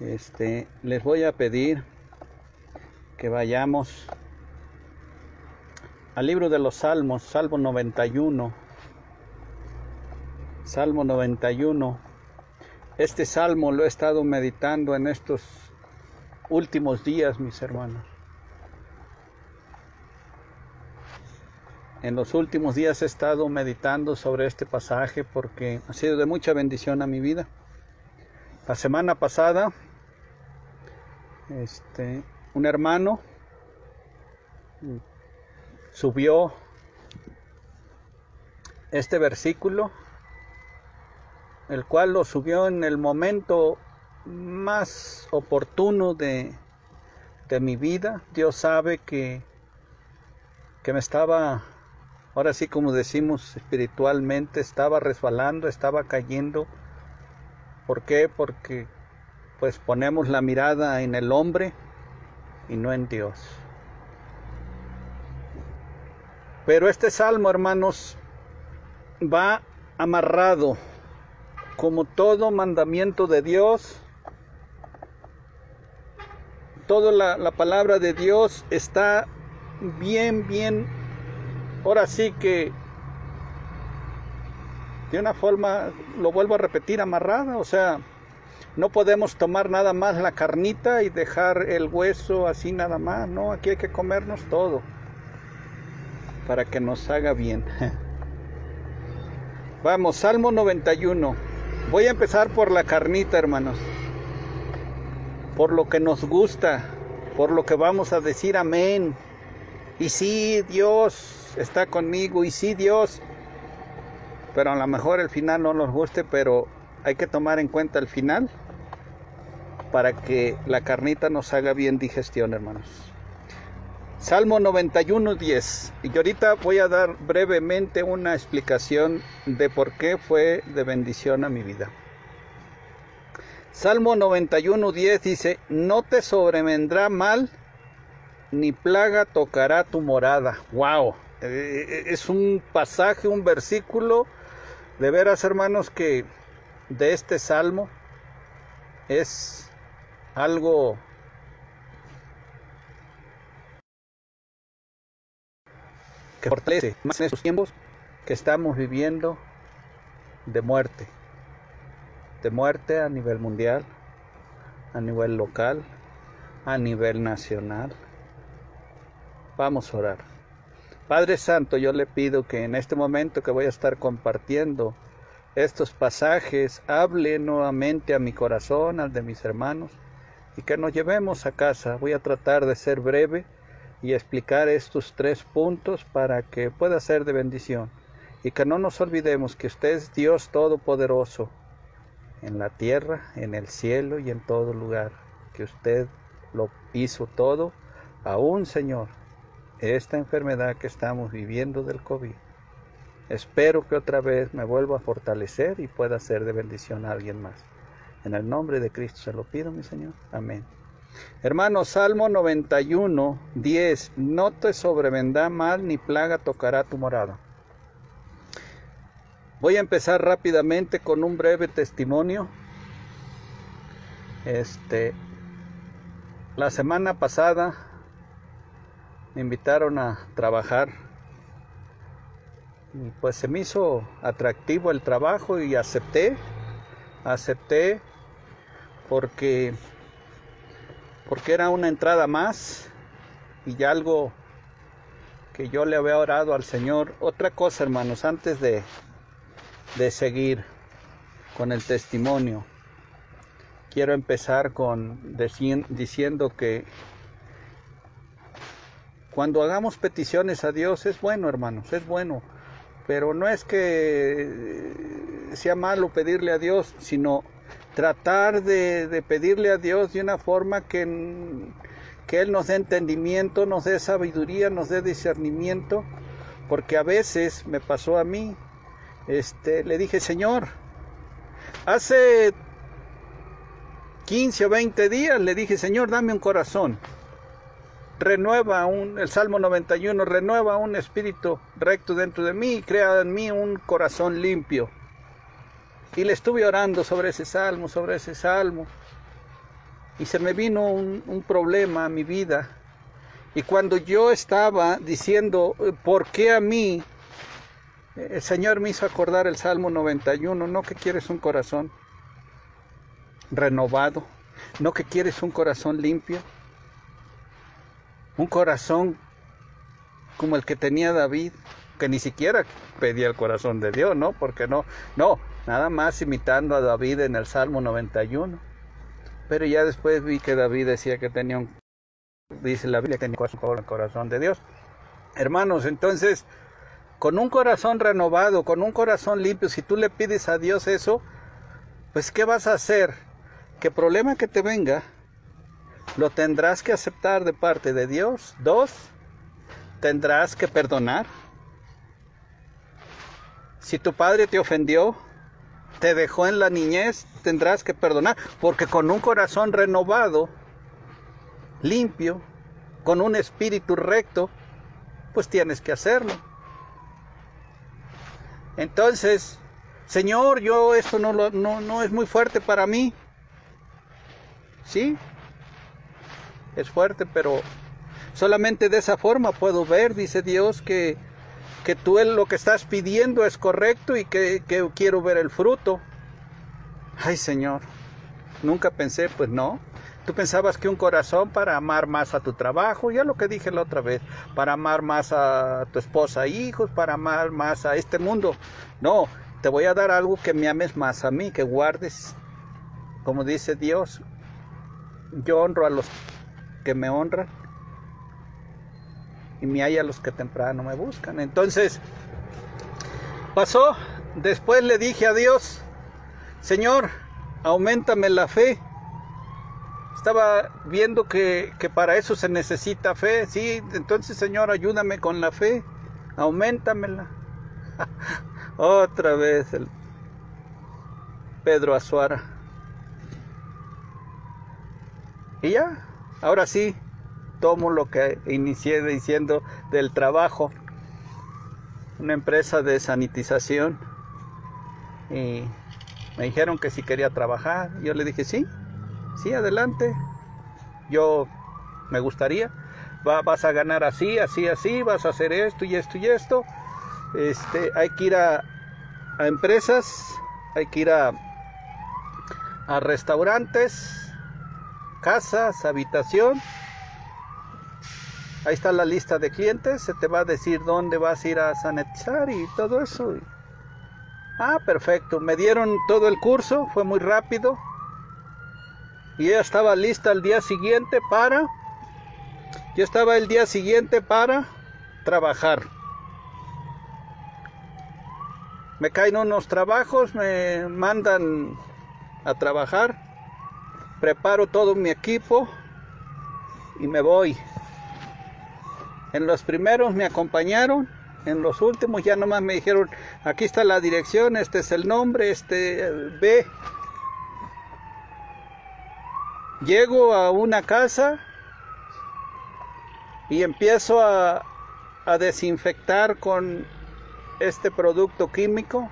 Este, les voy a pedir que vayamos al libro de los Salmos, Salmo 91. Salmo 91. Este salmo lo he estado meditando en estos últimos días, mis hermanos. En los últimos días he estado meditando sobre este pasaje porque ha sido de mucha bendición a mi vida. La semana pasada, este, un hermano subió este versículo, el cual lo subió en el momento más oportuno de, de mi vida. Dios sabe que, que me estaba, ahora sí como decimos espiritualmente, estaba resbalando, estaba cayendo. ¿Por qué? Porque pues ponemos la mirada en el hombre y no en Dios. Pero este salmo, hermanos, va amarrado como todo mandamiento de Dios. Toda la, la, palabra de Dios está bien, bien, ahora sí que de una forma, lo vuelvo a repetir, amarrada. O sea, no podemos tomar nada más la carnita y dejar el hueso así nada más. No, aquí hay que comernos todo para que nos haga bien. Vamos, Salmo 91. Voy a empezar por la carnita, hermanos. Por lo que nos gusta, por lo que vamos a decir amén. Y sí, Dios está conmigo. Y sí, Dios. Pero a lo mejor el final no nos guste, pero hay que tomar en cuenta el final para que la carnita nos haga bien digestión, hermanos. Salmo 91, 10. Y ahorita voy a dar brevemente una explicación de por qué fue de bendición a mi vida. Salmo 91, 10 dice, no te sobrevendrá mal, ni plaga tocará tu morada. ¡Wow! Es un pasaje, un versículo, de veras hermanos, que de este salmo es algo que fortalece más en estos tiempos que estamos viviendo de muerte, de muerte a nivel mundial, a nivel local, a nivel nacional. Vamos a orar. Padre Santo, yo le pido que en este momento que voy a estar compartiendo estos pasajes, hable nuevamente a mi corazón, al de mis hermanos, y que nos llevemos a casa. Voy a tratar de ser breve y explicar estos tres puntos para que pueda ser de bendición y que no nos olvidemos que usted es Dios Todopoderoso en la tierra, en el cielo y en todo lugar, que usted lo hizo todo, aún Señor, esta enfermedad que estamos viviendo del COVID. Espero que otra vez me vuelva a fortalecer y pueda ser de bendición a alguien más. En el nombre de Cristo se lo pido, mi Señor. Amén. Hermanos, Salmo 91, 10. No te sobrevendrá mal ni plaga tocará tu morada. Voy a empezar rápidamente con un breve testimonio. Este, la semana pasada me invitaron a trabajar pues se me hizo atractivo el trabajo y acepté, acepté porque porque era una entrada más y algo que yo le había orado al Señor. Otra cosa, hermanos, antes de, de seguir con el testimonio, quiero empezar con diciendo que cuando hagamos peticiones a Dios es bueno, hermanos, es bueno, pero no es que sea malo pedirle a Dios, sino tratar de, pedirle a Dios de una forma que, que Él nos dé entendimiento, nos dé sabiduría, nos dé discernimiento, porque a veces me pasó a mí, este, le dije, Señor, hace 15 o 20 días le dije, Señor, dame un corazón. Renueva un, el Salmo 91, renueva un espíritu recto dentro de mí y crea en mí un corazón limpio. Y le estuve orando sobre ese salmo, sobre ese salmo. y se me vino un, problema a mi vida. Y cuando yo estaba diciendo, ¿por qué a mí? El Señor me hizo acordar el Salmo 91, no que quieres un corazón renovado, no que quieres un corazón limpio, un corazón como el que tenía David, que ni siquiera pedía el corazón de Dios, ¿no? Porque no, no, nada más imitando a David en el Salmo 91. Pero ya después vi que David decía que tenía un, dice la Biblia, que tenía el corazón de Dios. Hermanos, entonces, con un corazón renovado, con un corazón limpio, si tú le pides a Dios eso, pues ¿qué vas a hacer? ¿Qué problema que te venga, lo tendrás que aceptar de parte de Dios. Dos, tendrás que perdonar. Si tu padre te ofendió, te dejó en la niñez, tendrás que perdonar, porque con un corazón renovado, limpio, con un espíritu recto, pues tienes que hacerlo. Entonces, Señor, yo esto no, no, no es muy fuerte para mí. Sí, es fuerte, pero solamente de esa forma puedo ver, dice Dios, que que tú lo que estás pidiendo es correcto y que, quiero ver el fruto. Ay Señor, nunca pensé, pues no. Tú pensabas que un corazón para amar más a tu trabajo, ya lo que dije la otra vez, para amar más a tu esposa, hijos, para amar más a este mundo. No, te voy a dar algo que me ames más a mí, que guardes. Como dice Dios, yo honro a los que me honran y me hay a los que temprano me buscan. Entonces, pasó, después le dije a Dios, Señor, aumentame la fe. Estaba viendo que, que para eso se necesita fe, sí, entonces Señor, ayúdame con la fe, aumentamela. Otra vez el Pedro Azuara. Y ya, ahora sí, tomo lo que inicié diciendo del trabajo, una empresa de sanitización, y me dijeron que si quería trabajar, yo le dije sí, sí, adelante, yo me gustaría, vas a ganar así, así, así, vas a hacer esto y esto y esto, este, hay que ir a, a empresas, hay que ir a, a restaurantes, casas, habitación, Ahí está la lista de clientes, se te va a decir dónde vas a ir a sanitizar y todo eso. Ah, perfecto. Me dieron todo el curso, fue muy rápido. Y ya estaba lista el día siguiente para... Yo estaba el día siguiente para trabajar. Me caen unos trabajos, me mandan a trabajar. Preparo todo mi equipo y me voy. En los primeros me acompañaron, en los últimos ya nomás me dijeron, aquí está la dirección, este es el nombre, este ve. Llego a una casa y empiezo a, a desinfectar con este producto químico.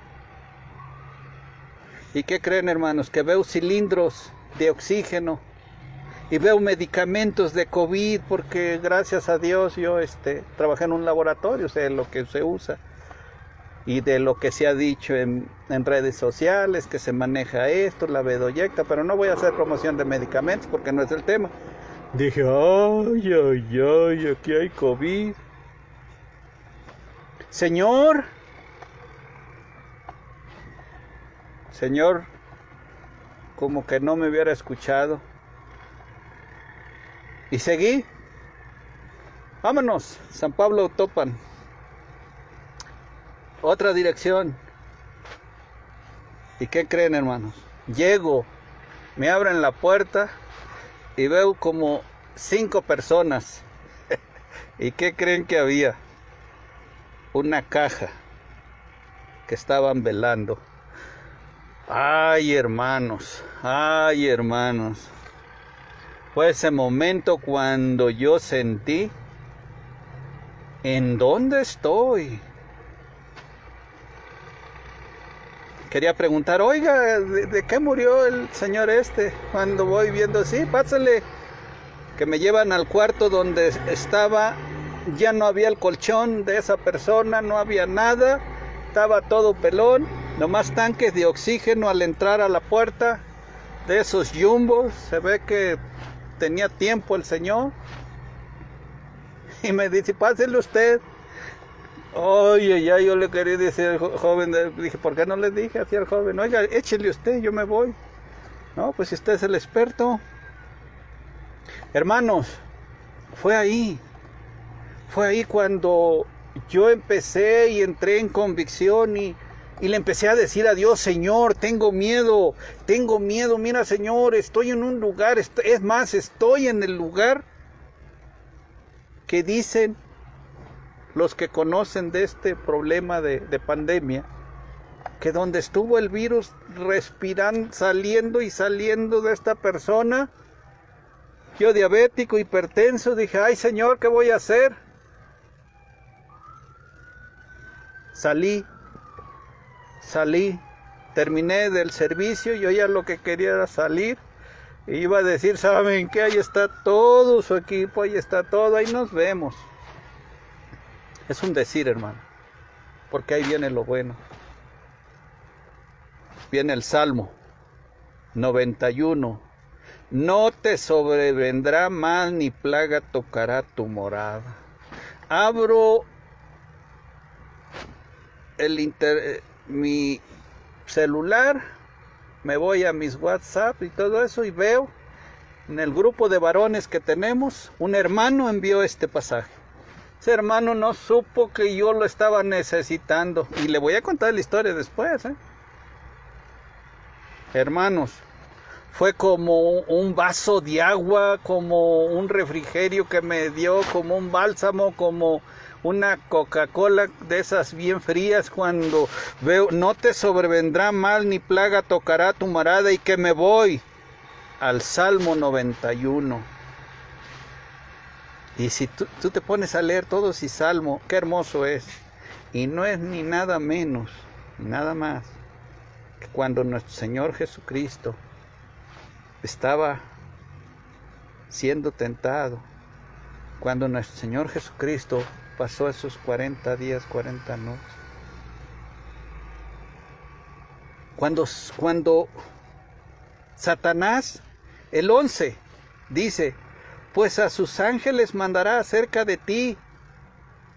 ¿Y qué creen hermanos? Que veo cilindros de oxígeno y veo medicamentos de COVID porque gracias a Dios yo este, trabajé en un laboratorio, sé lo que se usa y de lo que se ha dicho en, redes sociales, que se maneja esto, la vedoyecta, pero no voy a hacer promoción de medicamentos porque no es el tema. Dije, ay, ay, ay, aquí hay COVID. Señor, Señor, como que no me hubiera escuchado. Y seguí. Vámonos, San Pablo Topan. Otra dirección. ¿Y qué creen, hermanos? Llego, me abren la puerta y veo como cinco personas. ¿Y qué creen que había? Una caja que estaban velando. Ay, hermanos, ay, hermanos. Fue ese momento cuando yo sentí, ¿en dónde estoy? quería preguntar, oiga, ¿de, qué murió el señor este? Cuando voy viendo, sí, pásale, que me llevan al cuarto donde estaba, ya no había el colchón de esa persona, no había nada, estaba todo pelón, nomás tanques de oxígeno al entrar a la puerta de esos yumbos, se ve que tenía tiempo el señor. Y me dice, pásele usted. Oye, ya yo le quería decir al joven, dije, ¿por qué no le dije así al joven? Oiga, échele usted, yo me voy. No, pues usted es el experto. Hermanos, fue ahí. Fue ahí cuando yo empecé y entré en convicción y, y le empecé a decir a Dios, Señor, tengo miedo, tengo miedo, mira Señor, estoy en un lugar, es más, estoy en el lugar que dicen los que conocen de este problema de, pandemia, que donde estuvo el virus respirando, saliendo y saliendo de esta persona, yo diabético, hipertenso, dije, ay Señor, ¿qué voy a hacer? Salí, salí, terminé del servicio, yo ya lo que quería era salir. Iba a decir, ¿saben qué? Ahí está todo su equipo, ahí está todo, ahí nos vemos. Es un decir, hermano, porque ahí viene lo bueno. Viene el Salmo 91. No te sobrevendrá mal ni plaga tocará tu morada. Abro el inter, mi celular, me voy a mis WhatsApp y todo eso y veo en el grupo de varones que tenemos, un hermano envió este pasaje. Ese hermano no supo que yo lo estaba necesitando. Y le voy a contar la historia después. ¿eh? Hermanos, fue como un vaso de agua, como un refrigerio que me dio, como un bálsamo, como una Coca-Cola de esas bien frías cuando veo, no te sobrevendrá mal ni plaga tocará tu morada y que me voy al Salmo 91. Y si tú, te pones a leer todos y salmo, qué hermoso es. Y no es ni nada menos, ni nada más, que cuando nuestro Señor Jesucristo estaba siendo tentado, cuando nuestro Señor Jesucristo pasó esos 40 días, 40 noches. Cuando, cuando Satanás, el 11, dice, pues a sus ángeles mandará acerca de ti,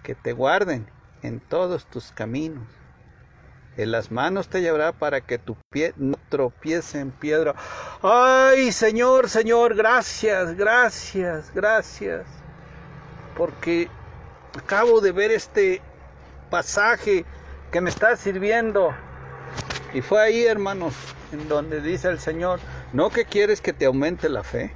que te guarden en todos tus caminos. En las manos te llevará para que tu pie no tropiece en piedra. Ay, Señor, Señor, gracias, gracias, gracias. Porque acabo de ver este pasaje que me está sirviendo. Y fue ahí, hermanos, en donde dice el Señor, no que quieres que te aumente la fe.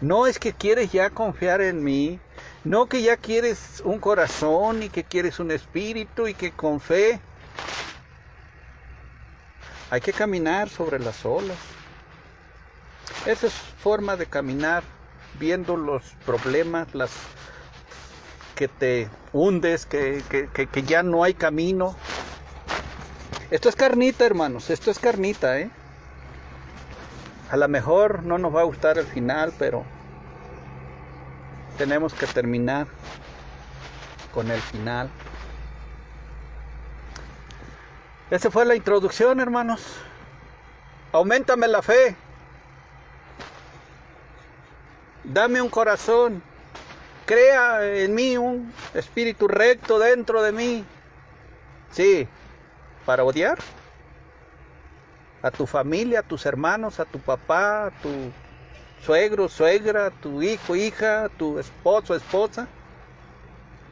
No es que quieres ya confiar en mí, no que ya quieres un corazón y que quieres un espíritu y que con fe hay que caminar sobre las olas. Esa es forma de caminar, viendo los problemas, las que te hundes, que, que ya no hay camino. Esto es carnita, hermanos, esto es carnita, ¿eh? A lo mejor no nos va a gustar el final, pero tenemos que terminar con el final. Esa fue la introducción, hermanos. Aumentame la fe. Dame un corazón. Crea en mí un espíritu recto dentro de mí. Sí, para odiar a tu familia, a tus hermanos, a tu papá, a tu suegro, suegra, tu hijo, hija, tu esposo, esposa,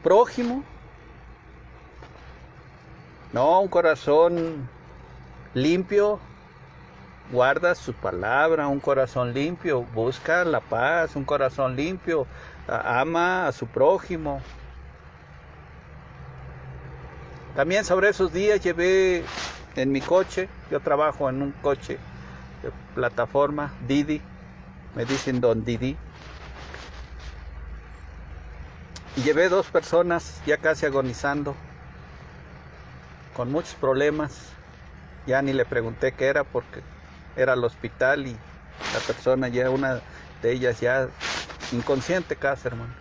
prójimo. No, un corazón limpio, guarda su palabra, un corazón limpio, busca la paz, un corazón limpio, ama a su prójimo. También sobre esos días llevé en mi coche, yo trabajo en un coche de plataforma Didi, me dicen Don Didi. Y llevé dos personas ya casi agonizando con muchos problemas. Ya ni le pregunté qué era porque era el hospital y la persona ya, una de ellas ya inconsciente casi, hermano.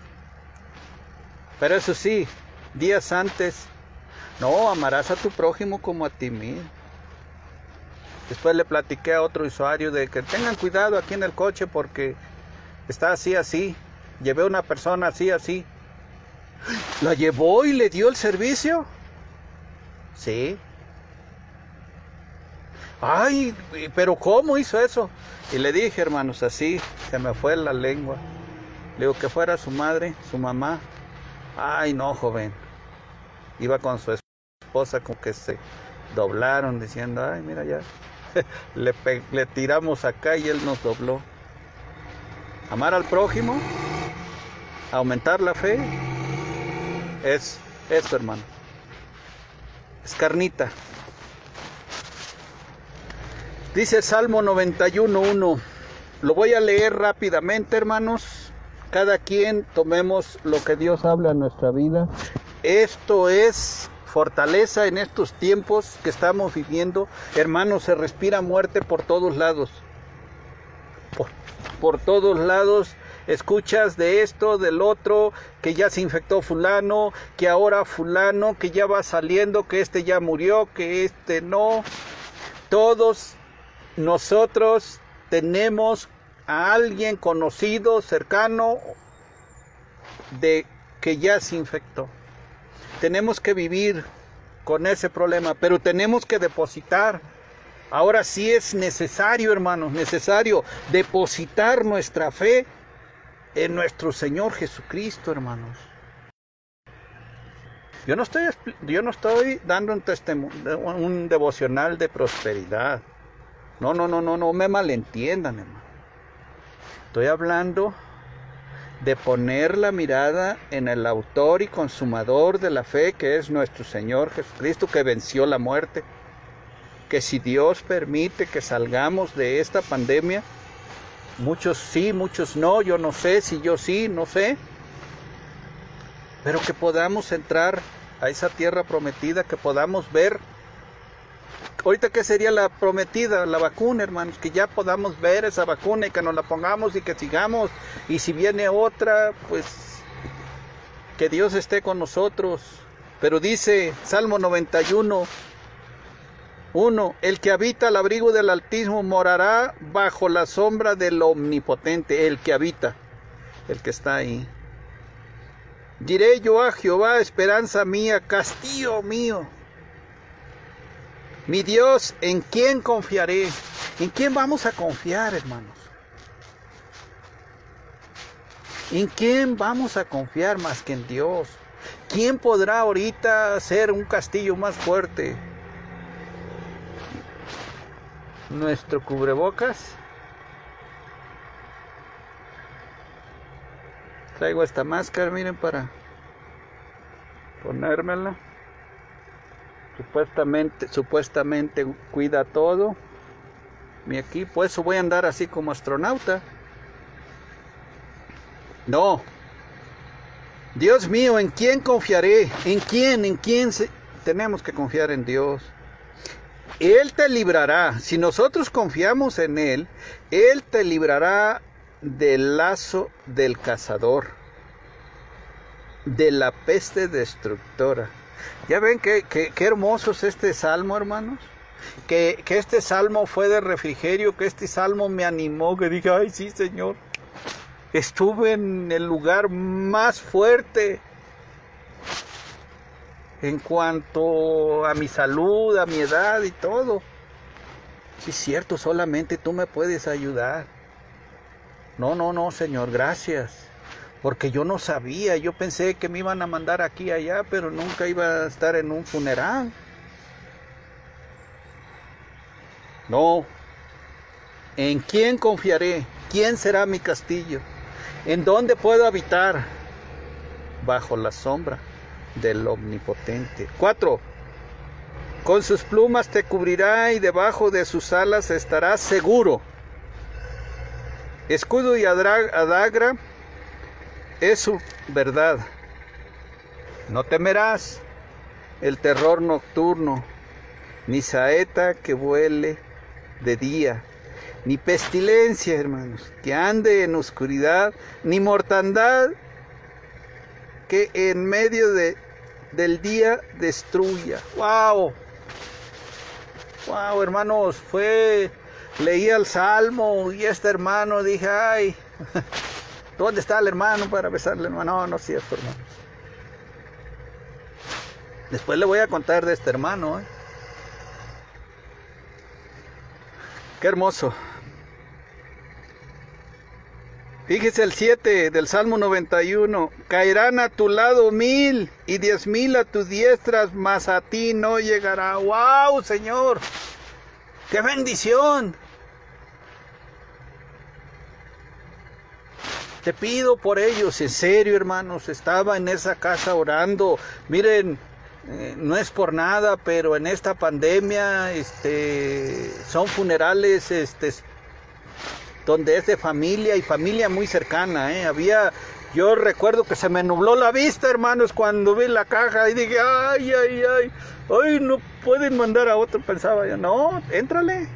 Pero eso sí, días antes, no, amarás a tu prójimo como a ti mismo. Después le platiqué a otro usuario de que tengan cuidado aquí en el coche porque está así, así. Llevé a una persona así, así. ¿La llevó y le dio el servicio? Sí. Ay, pero ¿cómo hizo eso? Y le dije, hermanos, así, se me fue la lengua. Le digo que fuera su madre, su mamá. Ay, no, joven. Iba con su esposa, como que se doblaron diciendo, ay, mira ya. le, le tiramos acá y él nos dobló. Amar al prójimo, aumentar la fe, es esto, hermano. Es carnita. Dice Salmo 91.1. Lo voy a leer rápidamente, hermanos. Cada quien tomemos lo que Dios habla en nuestra vida. Esto es fortaleza en estos tiempos que estamos viviendo. Hermanos, se respira muerte por todos lados. Por, por todos lados escuchas de esto, del otro, que ya se infectó fulano, que ahora fulano, que ya va saliendo, que este ya murió, que este no. Todos nosotros tenemos a alguien conocido, cercano, de que ya se infectó. Tenemos que vivir con ese problema, pero tenemos que depositar. Ahora sí es necesario, hermanos, necesario depositar nuestra fe en nuestro Señor Jesucristo, hermanos. Yo no estoy, yo no estoy dando un, testimonio, un devocional de prosperidad. No, no, no, no, no me malentiendan, hermano. Estoy hablando de poner la mirada en el autor y consumador de la fe, que es nuestro Señor Jesucristo, que venció la muerte. Que si Dios permite que salgamos de esta pandemia, muchos sí, muchos no, yo no sé, si yo sí, no sé, pero que podamos entrar a esa tierra prometida, que podamos ver ahorita qué sería la prometida, la vacuna, hermanos, que ya podamos ver esa vacuna y que nos la pongamos y que sigamos. Y si viene otra, pues que Dios esté con nosotros. Pero dice Salmo 91, 1. El que habita al abrigo del Altísimo morará bajo la sombra del Omnipotente, el que habita, el que está ahí. Diré yo a Jehová, esperanza mía, castillo mío. Mi Dios, ¿en quién confiaré? ¿En quién vamos a confiar, hermanos? ¿En quién vamos a confiar más que en Dios? ¿Quién podrá ahorita hacer un castillo más fuerte? ¿Nuestro cubrebocas? Traigo esta máscara, miren, para ponérmela. Supuestamente, supuestamente cuida todo. Mi equipo, eso voy a andar así como astronauta. No. Dios mío, ¿en quién confiaré? ¿En quién? ¿En quién? Tenemos que confiar en Dios. Él te librará. Si nosotros confiamos en Él, Él te librará del lazo del cazador, de la peste destructora. Ya ven qué, hermoso es este salmo, hermanos. Que, que, este salmo fue de refrigerio, que este salmo me animó, que dije, ay sí, Señor, estuve en el lugar más fuerte en cuanto a mi salud, a mi edad y todo. Sí, es cierto, solamente tú me puedes ayudar. No, no, no, Señor, gracias porque yo no sabía, yo pensé que me iban a mandar aquí allá, pero nunca iba a estar en un funeral. No. ¿En quién confiaré? ¿Quién será mi castillo? ¿En dónde puedo habitar? Bajo la sombra del Omnipotente. Cuatro. Con sus plumas te cubrirá y debajo de sus alas estarás seguro. Escudo y adagra es verdad. No temerás el terror nocturno, ni saeta que vuele de día, ni pestilencia, hermanos, que ande en oscuridad, ni mortandad que en medio de, del día destruya. ¡Wow! ¡Wow, hermanos! Fue, leí el salmo y este hermano dije, ¡ay! ¿Dónde está el hermano para besarle, hermano? No, no es cierto, hermano. Después le voy a contar de este hermano. ¿eh? Qué hermoso. Fíjese el 7 del Salmo 91. Caerán a tu lado mil y diez mil a tus diestras, mas a ti no llegará. ¡Wow, Señor! ¡Qué bendición! Te pido por ellos, en serio, hermanos. Estaba en esa casa orando. Miren, eh, no es por nada, pero en esta pandemia, este, son funerales, este, donde es de familia y familia muy cercana, ¿eh? Había, yo recuerdo que se me nubló la vista, hermanos, cuando vi la caja y dije, ay, ay, ay, ay, no pueden mandar a otro, pensaba yo, no, éntrale,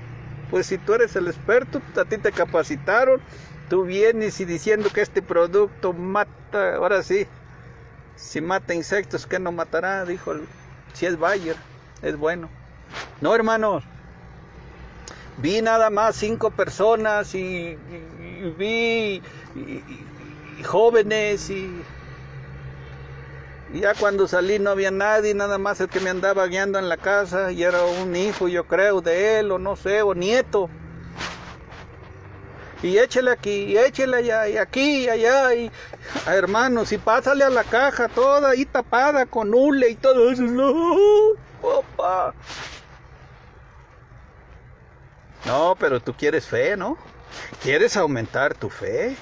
pues si tú eres el experto, a ti te capacitaron, tú vienes y diciendo que este producto mata, ahora sí, si mata insectos, ¿qué no matará? Dijo, si es Bayer, es bueno. No, hermanos, vi nada más cinco personas y, vi jóvenes y, ya cuando salí no había nadie, nada más el que me andaba guiando en la casa y era un hijo, yo creo, de él o no sé, o nieto. Y échele aquí, y échele allá, y aquí, y allá, y hermanos, y pásale a la caja toda ahí tapada con hule y todo eso. No, papá. No, pero tú quieres fe, ¿no? ¿Quieres aumentar tu fe?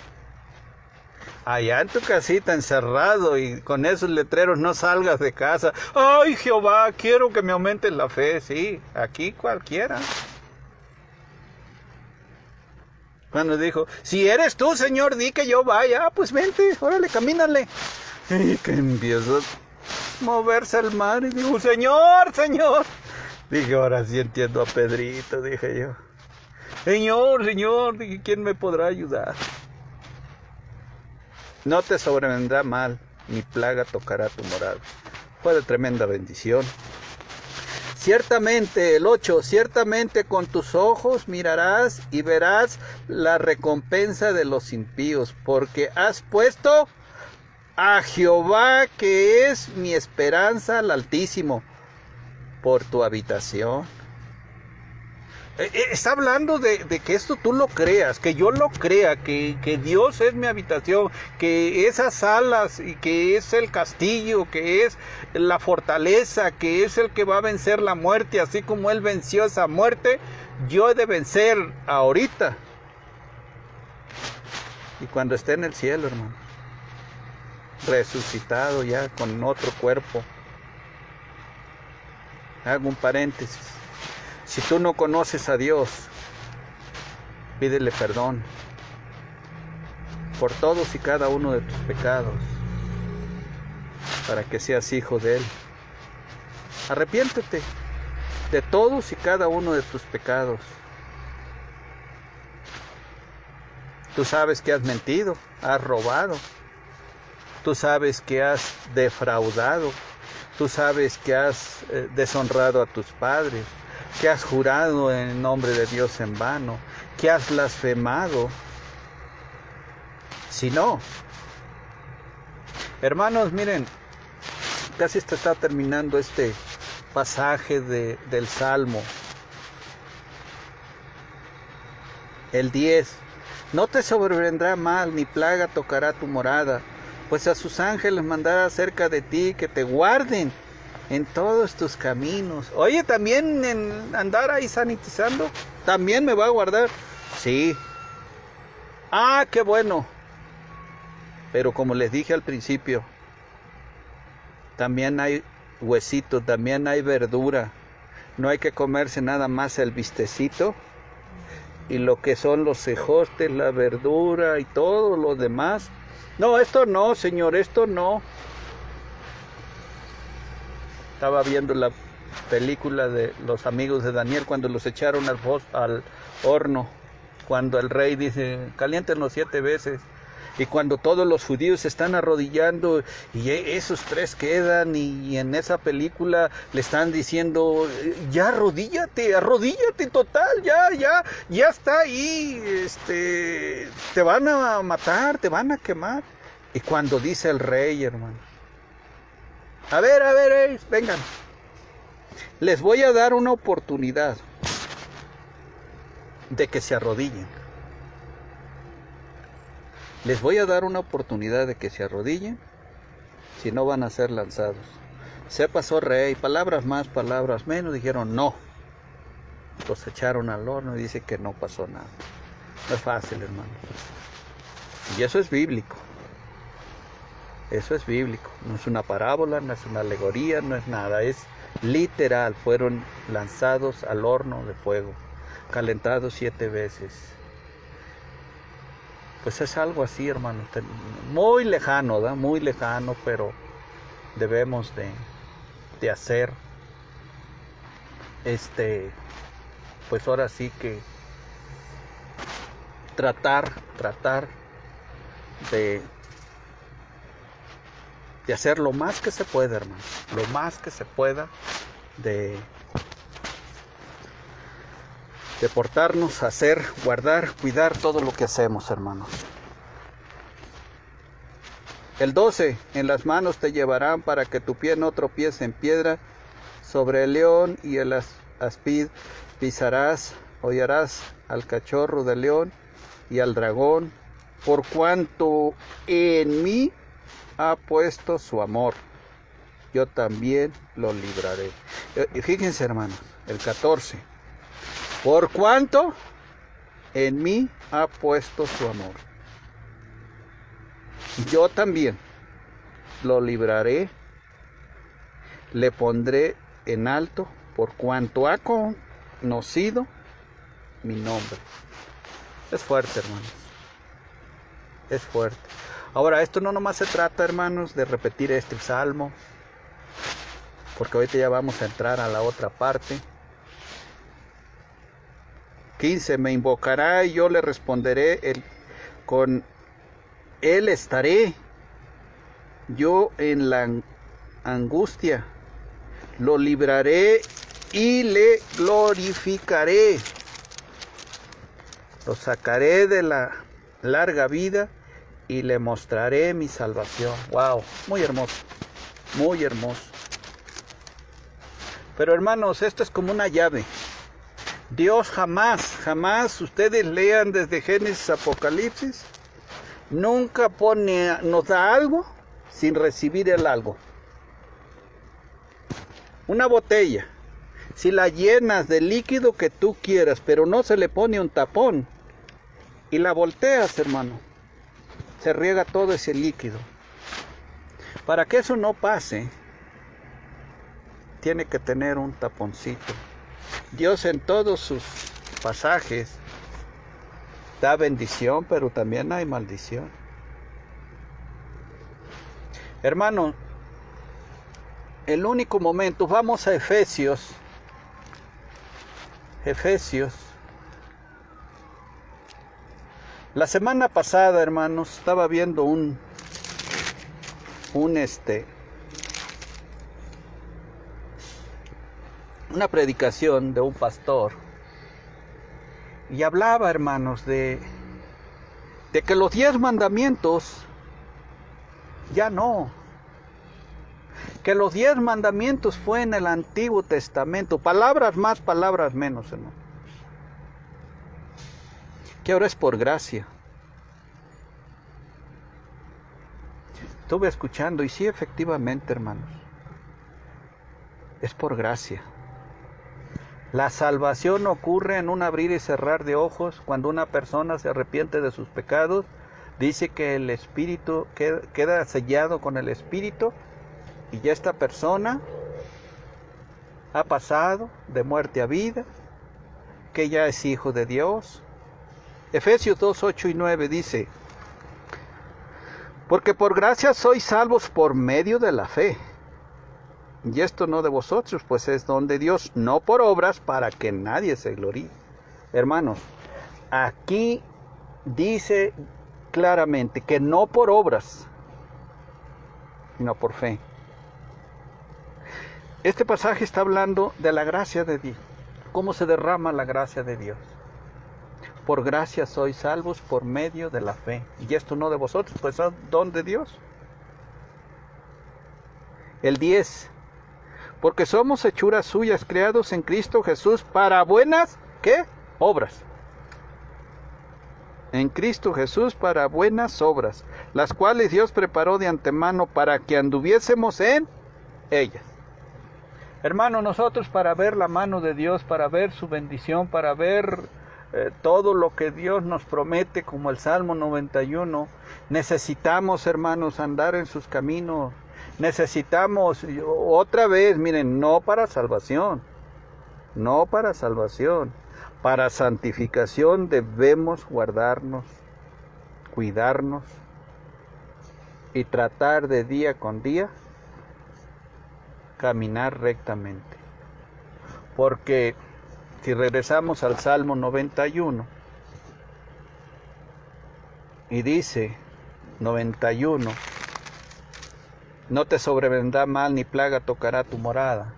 Allá en tu casita encerrado y con esos letreros no salgas de casa. Ay Jehová, quiero que me aumenten la fe. Sí, aquí cualquiera. Cuando dijo, si eres tú, Señor, di que yo vaya. Ah, pues vente, órale, camínale. Y que empiezo a moverse el mar y digo, Señor, Señor. Dije, ahora sí entiendo a Pedrito, dije yo. Señor, Señor, ¿quién me podrá ayudar? No te sobrevendrá mal, ni plaga tocará tu moral. Fue de tremenda bendición. Ciertamente, el 8, ciertamente con tus ojos mirarás y verás la recompensa de los impíos, porque has puesto a Jehová, que es mi esperanza, al Altísimo, por tu habitación. Eh, eh, está hablando de, que esto tú lo creas, que yo lo crea, que, que, Dios es mi habitación, que esas alas y que es el castillo, que es la fortaleza, que es el que va a vencer la muerte, así como Él venció esa muerte, yo he de vencer ahorita. Y cuando esté en el cielo, hermano, resucitado ya con otro cuerpo. Hago un paréntesis si tú no conoces a Dios, pídele perdón por todos y cada uno de tus pecados, para que seas hijo de Él. Arrepiéntete de todos y cada uno de tus pecados. Tú sabes que has mentido, has robado. Tú sabes que has defraudado. Tú sabes que has eh, deshonrado a tus padres que has jurado en nombre de Dios en vano, que has blasfemado. Si no, hermanos, miren, casi está terminando este pasaje de, del Salmo. El 10. No te sobrevendrá mal, ni plaga tocará tu morada, pues a sus ángeles mandará cerca de ti que te guarden en todos tus caminos. Oye, también en andar ahí sanitizando, también me va a guardar. Sí. Ah, qué bueno. Pero como les dije al principio, también hay huesito, también hay verdura. No hay que comerse nada más el vistecito y lo que son los cejostes, la verdura y todo lo demás. No, esto no, señor, esto no. Estaba viendo la película de los amigos de Daniel cuando los echaron al, horno, cuando el rey dice, caliéntenlos siete veces y cuando todos los judíos se están arrodillando y e, esos tres quedan y, en esa película le están diciendo ya arrodíllate, arrodíllate total, ya, ya, ya está ahí, este, te van a matar, te van a quemar. Y cuando dice el rey, hermano, a ver, a ver, vengan, les voy a dar una oportunidad de que se arrodillen. Les voy a dar una oportunidad de que se arrodillen, si no van a ser lanzados. Se pasó rey, palabras más, palabras menos, dijeron no. Los echaron al horno y dice que no pasó nada. No es fácil, hermano. Y eso es bíblico. Eso es bíblico. No es una parábola, no es una alegoría, no es nada. Es literal. Fueron lanzados al horno de fuego, calentados siete veces pues es algo así, hermano, muy lejano, ¿da? Muy lejano, pero debemos de, de hacer, este, pues ahora sí que tratar, tratar de, de hacer lo más que se pueda, hermano, lo más que se pueda de de portarnos, hacer, guardar, cuidar todo lo que hacemos, hermanos. El 12, en las manos te llevarán para que tu pie no tropiece en piedra, sobre el león y el aspid pisarás, hollarás al cachorro del león y al dragón, por cuanto en mí ha puesto su amor, yo también lo libraré. Eh, fíjense hermanos, el 14. Por cuanto en mí ha puesto su amor. Yo también lo libraré, le pondré en alto por cuanto ha conocido mi nombre. Es fuerte, hermanos. Es fuerte. Ahora, esto no nomás se trata, hermanos, de repetir este salmo, porque ahorita ya vamos a entrar a la otra parte. 15. Me invocará y yo le responderé, el, con él estaré. Yo en la angustia lo libraré y le glorificaré. Lo sacaré de la larga vida y le mostraré mi salvación. Wow, muy hermoso, muy hermoso. Pero hermanos, esto es como una llave. Dios jamás, jamás, ustedes lean desde Génesis Apocalipsis, nunca pone, nos da algo sin recibir el algo. Una botella, si la llenas de líquido que tú quieras, pero no se le pone un tapón y la volteas, hermano, se riega todo ese líquido. Para que eso no pase, tiene que tener un taponcito. Dios en todos sus pasajes da bendición, pero también hay maldición. Hermano, el único momento, vamos a Efesios, Efesios. La semana pasada, hermanos, estaba viendo un, un este, una predicación de un pastor y hablaba, hermanos, de, de que los diez mandamientos ya no. Que los diez mandamientos fue en el Antiguo Testamento. Palabras más, palabras menos, hermano. Que ahora es por gracia. Estuve escuchando y sí, efectivamente, hermanos. Es por gracia. La salvación ocurre en un abrir y cerrar de ojos cuando una persona se arrepiente de sus pecados. Dice que el espíritu queda, sellado con el espíritu y ya esta persona ha pasado de muerte a vida, que ya es hijo de Dios. Efesios 2, 8 y 9 dice, porque por gracia sois salvos por medio de la fe Y esto no de vosotros, pues es don de Dios, no por obras para que nadie se gloríe. Hermanos, aquí dice claramente que no por obras, sino por fe. Este pasaje está hablando de la gracia de Dios, cómo se derrama la gracia de Dios. Por gracia sois salvos por medio de la fe. Y esto no de vosotros, pues es don de Dios. El 10. Porque somos hechuras suyas, creados en Cristo Jesús para buenas, ¿qué? Obras. En Cristo Jesús para buenas obras, las cuales Dios preparó de antemano para que anduviésemos en ellas. Hermano, nosotros para ver la mano de Dios, para ver su bendición, para ver eh, todo lo que Dios nos promete, como el Salmo 91, necesitamos, hermanos, andar en sus caminos, necesitamos otra vez, miren, no para salvación, no para salvación, para santificación debemos guardarnos, cuidarnos y tratar de día con día caminar rectamente. Porque si regresamos al Salmo 91 y dice 91, no te sobrevendrá mal ni plaga tocará tu morada.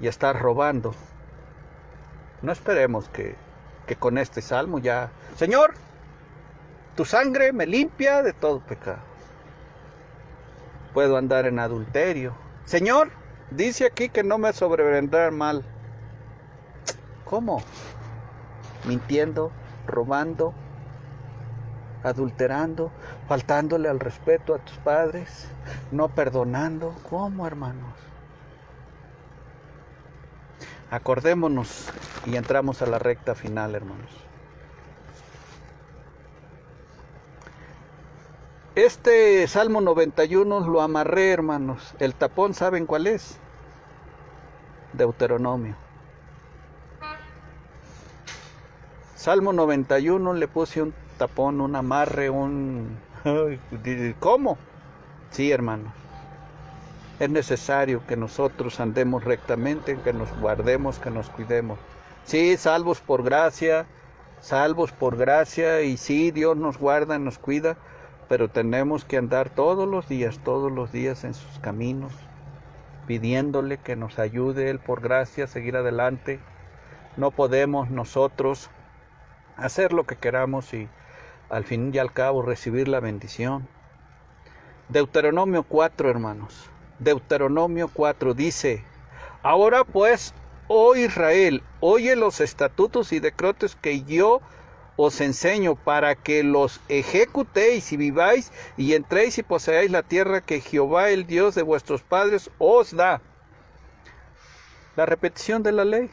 Y estás robando. No esperemos que, que con este salmo ya, Señor, tu sangre me limpia de todo pecado. Puedo andar en adulterio. Señor, dice aquí que no me sobrevendrá mal. ¿Cómo? Mintiendo, robando, adulterando, faltándole al respeto a tus padres, no perdonando. ¿Cómo, hermanos? Acordémonos y entramos a la recta final, hermanos. Este Salmo 91 lo amarré, hermanos. El tapón, ¿saben cuál es? Deuteronomio. Salmo 91 le puse un tapón, un amarre, un... ¿Cómo? Sí, hermano. Es necesario que nosotros andemos rectamente, que nos guardemos, que nos cuidemos. Sí, salvos por gracia, salvos por gracia, y sí, Dios nos guarda, nos cuida, pero tenemos que andar todos los días, todos los días en sus caminos, pidiéndole que nos ayude Él por gracia a seguir adelante. No podemos nosotros hacer lo que queramos y al fin y al cabo recibir la bendición. Deuteronomio 4, hermanos. Deuteronomio 4 dice, ahora pues, oh Israel, oye los estatutos y decretos que yo os enseño para que los ejecutéis y viváis y entréis y poseáis la tierra que Jehová el Dios de vuestros padres os da. La repetición de la ley.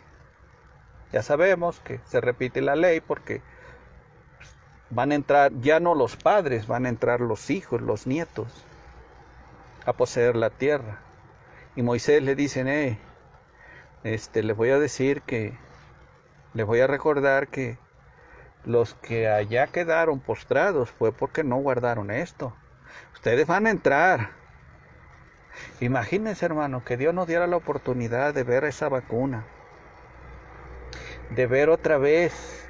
Ya sabemos que se repite la ley porque van a entrar ya no los padres, van a entrar los hijos, los nietos a poseer la tierra. Y Moisés le dice, eh, este, les voy a decir que, les voy a recordar que los que allá quedaron postrados fue porque no guardaron esto. Ustedes van a entrar. Imagínense, hermano, que Dios nos diera la oportunidad de ver esa vacuna de ver otra vez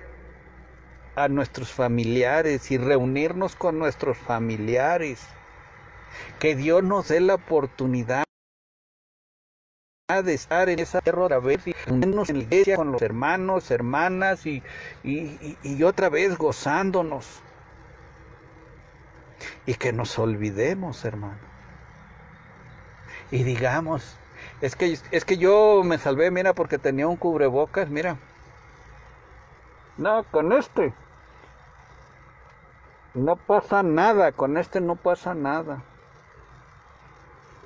a nuestros familiares y reunirnos con nuestros familiares. Que Dios nos dé la oportunidad de estar en esa tierra otra vez y reunirnos en la iglesia con los hermanos, hermanas y, y, y otra vez gozándonos. Y que nos olvidemos, hermano. Y digamos, es que, es que yo me salvé, mira, porque tenía un cubrebocas, mira. No, con este. No pasa nada, con este no pasa nada.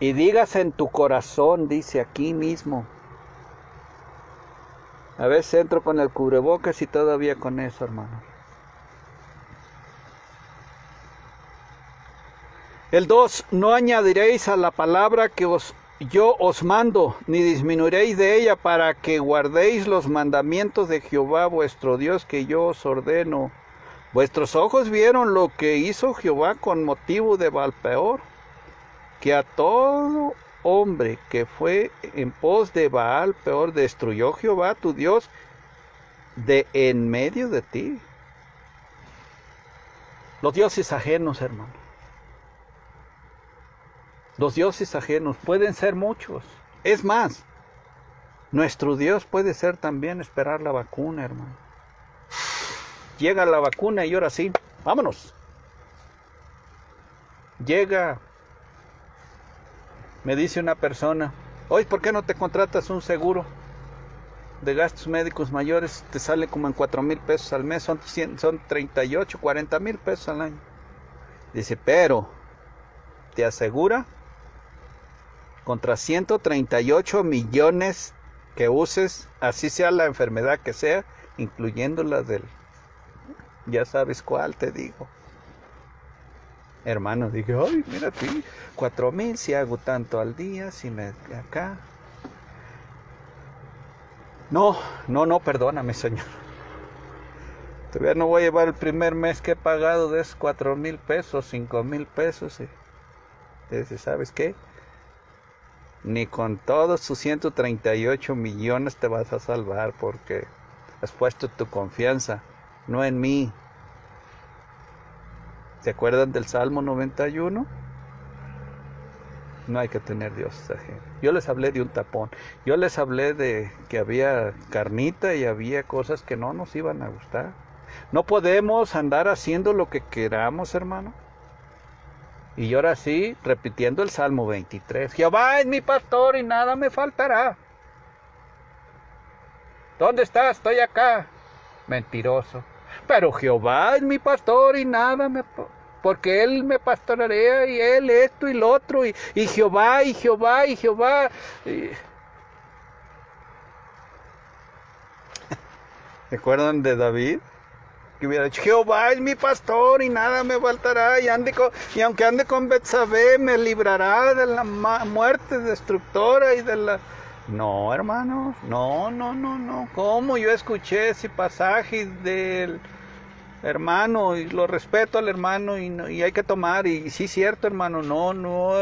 Y digas en tu corazón, dice aquí mismo. A veces entro con el cubrebocas y todavía con eso, hermano. El 2. No añadiréis a la palabra que os yo os mando, ni disminuiréis de ella para que guardéis los mandamientos de Jehová vuestro Dios que yo os ordeno. Vuestros ojos vieron lo que hizo Jehová con motivo de Valpeor, que a todo hombre que fue en pos de Baal, peor destruyó Jehová tu Dios de en medio de ti. Los dioses ajenos, hermano. Los dioses ajenos pueden ser muchos. Es más, nuestro Dios puede ser también esperar la vacuna, hermano. Llega la vacuna y ahora sí, vámonos. Llega, me dice una persona, hoy, ¿por qué no te contratas un seguro de gastos médicos mayores? Te sale como en 4 mil pesos al mes, son, son 38, 40 mil pesos al año. Dice, pero, ¿te asegura? Contra 138 millones que uses, así sea la enfermedad que sea, incluyendo la del, ya sabes cuál te digo. Hermano, dije, ay, mira ti, cuatro mil, si hago tanto al día, si me acá. No, no, no, perdóname, Señor. Todavía no voy a llevar el primer mes que he pagado de esos cuatro mil pesos, cinco mil pesos. Y dice, ¿sabes qué? Ni con todos sus 138 millones te vas a salvar porque has puesto tu confianza, no en mí, ¿Se acuerdan del Salmo 91? No hay que tener Dios Yo les hablé de un tapón. Yo les hablé de que había carnita y había cosas que no nos iban a gustar. No podemos andar haciendo lo que queramos, hermano. Y ahora sí, repitiendo el Salmo 23. Jehová es mi pastor y nada me faltará. ¿Dónde estás? Estoy acá. Mentiroso. Pero Jehová es mi pastor y nada me... Porque Él me pastorea y Él esto y lo otro y, Jehová y Jehová y Jehová. ¿Recuerdan de David? Que hubiera dicho, Jehová es mi pastor y nada me faltará. Y, ande y aunque ande con Betsabé, me librará de la muerte destructora y de la... No, hermanos, no, no, no, no. ¿Cómo yo escuché ese pasaje del hermano, y lo respeto al hermano y, y, hay que tomar, y sí cierto hermano, no, no,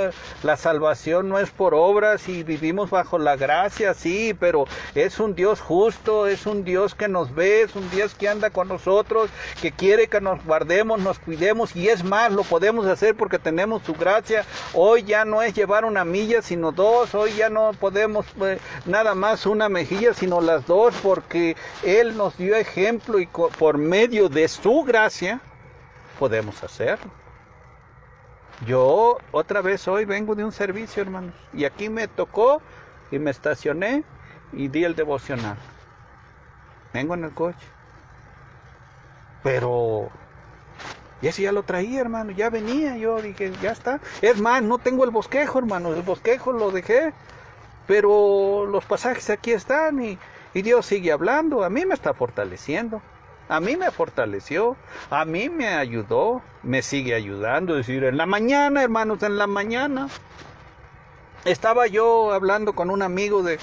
la salvación no es por obras y vivimos bajo la gracia, sí, pero es un Dios justo, es un Dios que nos ve, es un Dios que anda con nosotros, que quiere que nos guardemos, nos cuidemos y es más, lo podemos hacer porque tenemos su gracia. Hoy ya no es llevar una milla, sino dos, hoy ya no podemos eh, nada más una mejilla, sino las dos porque Él nos dio ejemplo y por medio de su gracia podemos hacerlo. Yo otra vez hoy vengo de un servicio, hermanos, y aquí me tocó y me estacioné y di el devocional. Vengo en el coche. Pero y ese ya lo traía, hermano, ya venía, yo dije, ya está. Es más, no tengo el bosquejo, hermano, el bosquejo lo dejé, pero los pasajes aquí están y, y Dios sigue hablando, a mí me está fortaleciendo a mí me fortaleció, a mí me ayudó, me sigue ayudando. Es decir, en la mañana, hermanos, en la mañana. Estaba yo hablando con un amigo de,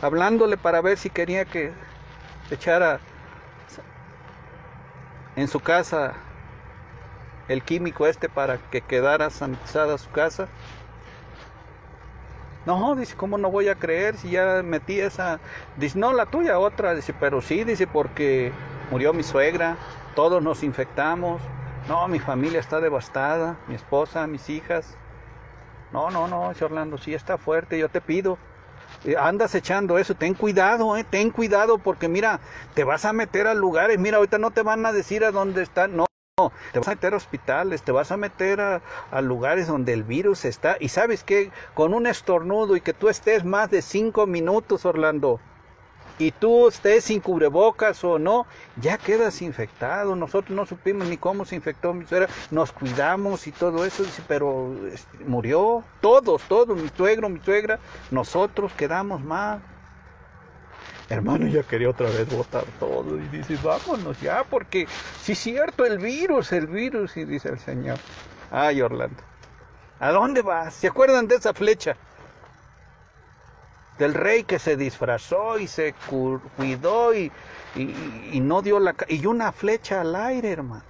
hablándole para ver si quería que echara en su casa el químico este para que quedara sanitizada su casa. No, dice, ¿cómo no voy a creer si ya metí esa? Dice, no, la tuya, otra. Dice, pero sí, dice, porque murió mi suegra, todos nos infectamos, no, mi familia está devastada, mi esposa, mis hijas. No, no, no, Orlando, sí está fuerte, yo te pido. Eh, andas echando eso, ten cuidado, eh, ten cuidado porque mira, te vas a meter a lugares, mira, ahorita no te van a decir a dónde están, no. Te vas a meter a hospitales, te vas a meter a, lugares donde el virus está. Y sabes que con un estornudo y que tú estés más de cinco minutos, Orlando, y tú estés sin cubrebocas o no, ya quedas infectado. Nosotros no supimos ni cómo se infectó mi suegra, nos cuidamos y todo eso, pero este, murió todos, todos, mi suegro, mi suegra, nosotros quedamos mal. Hermano, ya quería otra vez botar todo y dice, vámonos ya, porque es cierto, el virus, el virus, y dice el Señor. Ay, Orlando, ¿a dónde vas? ¿Se acuerdan de esa flecha? Del rey que se disfrazó y se cuidó y, y, no dio la... Y una flecha al aire, hermano.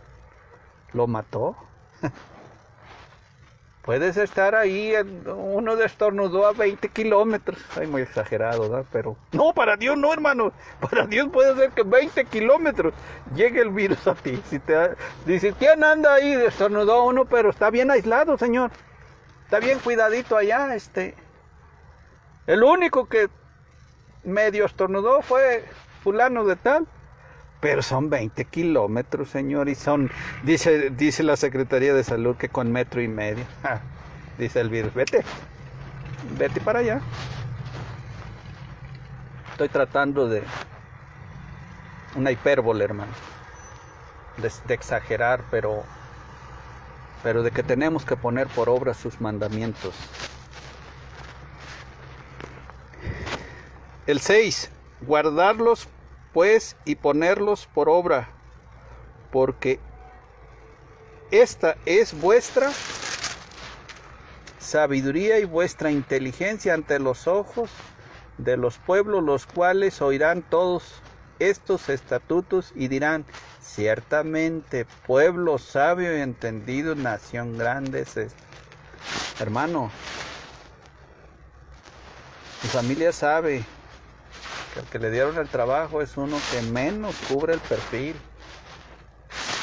Lo mató. Puedes estar ahí, uno destornudó a 20 kilómetros. Ay, muy exagerado, ¿verdad? Pero no, para Dios no, hermano. Para Dios puede ser que 20 kilómetros llegue el virus a ti. Si te dice, ¿quién anda ahí? Destornudó uno, pero está bien aislado, Señor. Está bien cuidadito allá, este. El único que medio estornudó fue fulano de tal. Pero son 20 kilómetros, señor, y son, dice, dice la Secretaría de Salud que con metro y medio. dice el virus, vete, vete para allá. Estoy tratando de una hipérbole, hermano, de, de exagerar, pero, pero de que tenemos que poner por obra sus mandamientos. El 6. Guardarlos pues y ponerlos por obra, porque esta es vuestra sabiduría y vuestra inteligencia ante los ojos de los pueblos, los cuales oirán todos estos estatutos y dirán, ciertamente pueblo sabio y entendido, nación grande es esta. Hermano, mi familia sabe que el que le dieron el trabajo es uno que menos cubre el perfil.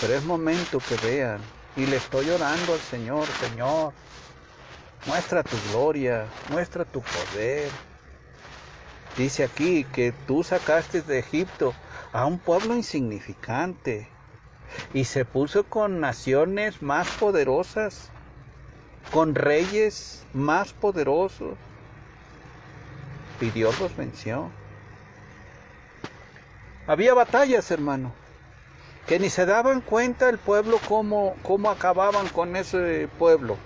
Pero es momento que vean. Y le estoy orando al Señor, Señor, muestra tu gloria, muestra tu poder. Dice aquí que tú sacaste de Egipto a un pueblo insignificante y se puso con naciones más poderosas, con reyes más poderosos. Y Dios los venció. Había batallas, hermano, que ni se daban cuenta el pueblo cómo, cómo acababan con ese pueblo.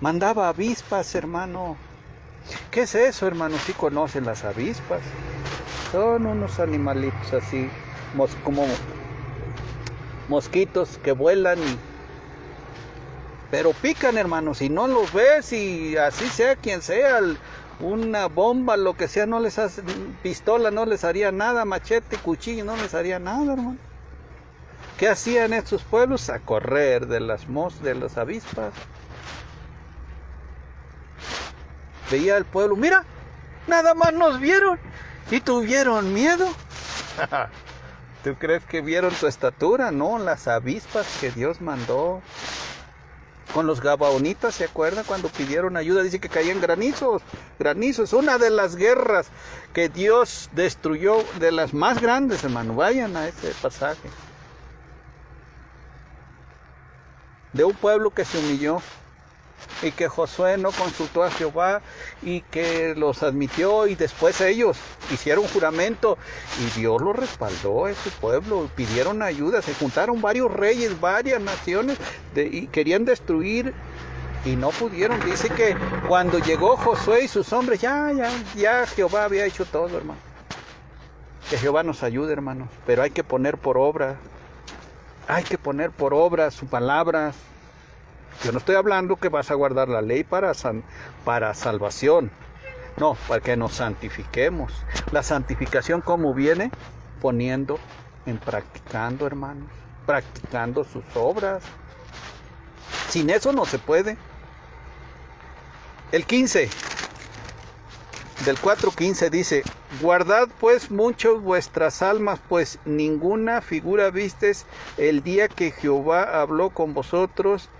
Mandaba avispas, hermano. ¿Qué es eso, hermano? Si conocen las avispas. Son unos animalitos así, como mosquitos que vuelan pero pican, hermano. Si no los ves y así sea quien sea, el, una bomba, lo que sea, no les hace, pistola no les haría nada, machete, cuchillo no les haría nada, hermano. ¿Qué hacían estos pueblos? A correr de las mos, de las avispas. Veía el pueblo, mira, nada más nos vieron y tuvieron miedo. ¿Tú crees que vieron tu estatura? No, las avispas que Dios mandó con los gabaonitas, ¿se acuerdan cuando pidieron ayuda? Dice que caían granizos, granizos, una de las guerras que Dios destruyó, de las más grandes, hermano, vayan a ese pasaje. De un pueblo que se humilló, y que Josué no consultó a Jehová y que los admitió y después ellos hicieron juramento y Dios los respaldó a ese pueblo, pidieron ayuda, se juntaron varios reyes, varias naciones y querían destruir y no pudieron. Dice que cuando llegó Josué y sus hombres, ya, ya, ya Jehová había hecho todo, hermano. Que Jehová nos ayude, hermanos, pero hay que poner por obra, hay que poner por obra su palabra, yo no estoy hablando que vas a guardar la ley para, para salvación. No, para que nos santifiquemos. La santificación como viene poniendo en practicando, hermanos, practicando sus obras. Sin eso no se puede. El 15 del 4.15 dice, guardad pues mucho vuestras almas, pues ninguna figura vistes el día que Jehová habló con vosotros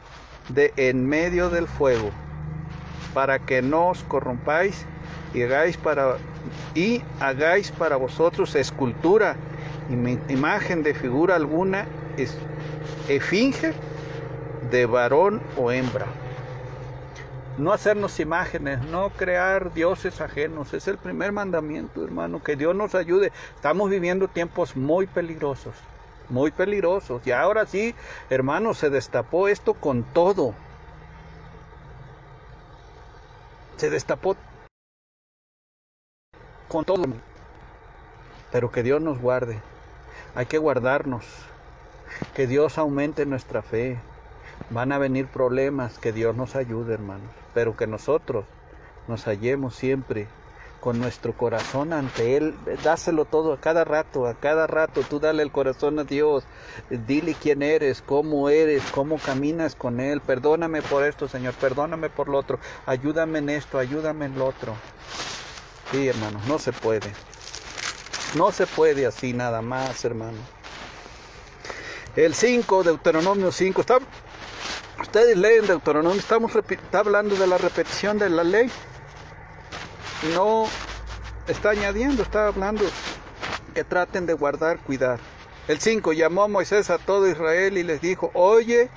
de en medio del fuego, para que no os corrompáis y hagáis para, y hagáis para vosotros escultura, imagen de figura alguna, es, de varón o hembra. No hacernos imágenes, no crear dioses ajenos. Es el primer mandamiento, hermano. Que Dios nos ayude. Estamos viviendo tiempos muy peligrosos muy peligrosos. Y ahora sí, hermanos, se destapó esto con todo. Se destapó con todo. Pero que Dios nos guarde. Hay que guardarnos. Que Dios aumente nuestra fe. Van a venir problemas. Que Dios nos ayude, hermanos. Pero que nosotros nos hallemos siempre con nuestro corazón ante Él. Dáselo todo a cada rato, a cada rato. Tú dale el corazón a Dios. Dile quién eres, cómo eres, cómo caminas con Él. Perdóname por esto, Señor. Perdóname por lo otro. Ayúdame en esto, ayúdame en lo otro. Sí, hermano, no se puede. No se puede así nada más, hermano. El 5, Deuteronomio 5. Está, ustedes leen Deuteronomio, estamos está hablando de la repetición de la ley no está añadiendo, está hablando que traten de guardar, cuidar. El 5 llamó a Moisés a todo Israel y les dijo, oye